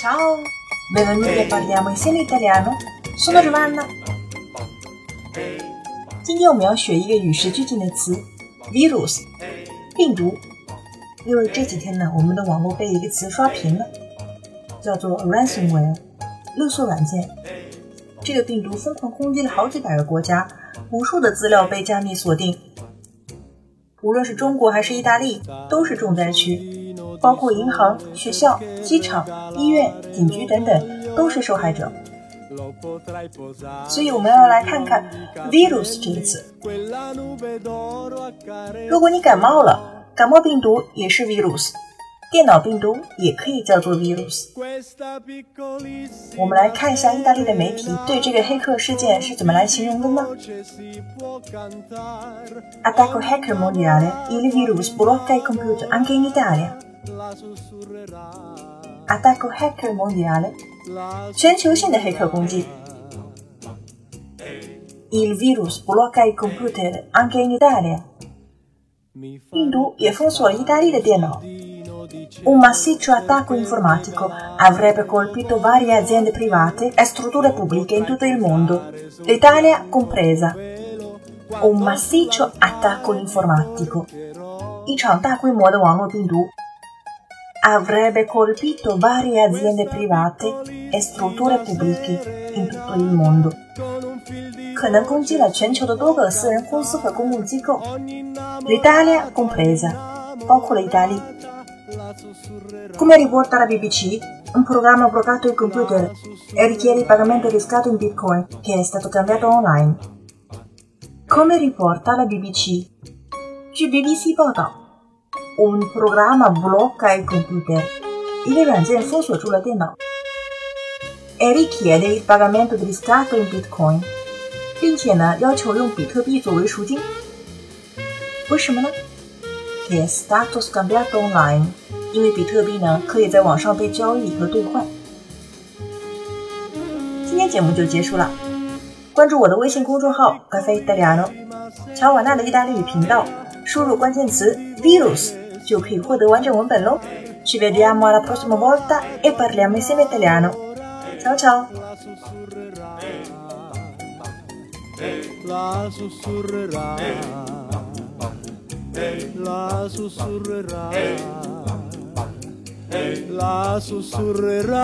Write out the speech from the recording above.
Ciao, benvenuti a parliamo insieme italiano. Sono Giovanna. 今天我们要学一个与时俱进的词，virus，病毒。因为这几天呢，我们的网络被一个词刷屏了，叫做 ransomware，勒索软件。这个病毒疯狂攻击了好几百个国家，无数的资料被加密锁定。无论是中国还是意大利，都是重灾区，包括银行、学校、机场、医院、警局等等，都是受害者。所以我们要来看看 virus 这个词。如果你感冒了，感冒病毒也是 virus，电脑病毒也可以叫做 virus。我们来看一下意大利的媒体对这个黑客事件是怎么来形容的呢？Attacco hacker mondiale, il virus blocca i computer anche in Italia. Attacco hacker mondiale, 全球性的黑客攻击。Il virus blocca i computer anche in Italia. 病毒也封锁了意大利的电脑。Un massiccio attacco informatico avrebbe colpito varie aziende private e strutture pubbliche in tutto il mondo, l'Italia compresa. Un massiccio attacco informatico. 一场大规模的网络病毒 avrebbe colpito varie aziende private e strutture pubbliche in tutto il mondo. 可能攻击了全球的多个私人公司和公共机构，l'Italia compresa，包括了意大利。Come riporta la BBC, un programma ha bloccato il computer e richiede il pagamento di scatto in bitcoin che è stato cambiato online. Come riporta la BBC? 据 BBC 报道 ，un programma blocca il computer，一个软件封锁住了电脑，e richiede il pagamento di scatto in bitcoin。并且呢，要求用比特币作为赎金。为什么呢？Che stato scambiato online，因为比特币呢可以在网上被交易和兑换。今天节目就结束了，关注我的微信公众号 “Cafe Italiano”，乔瓦纳的意大利语频道，输入关键词 “virus” 就可以获得完整文本喽。Ci vediamo alla prossima volta e parliamo insieme italiano。ciao ciao。la sussurrerà, la sussurrerà, la sussurrerà.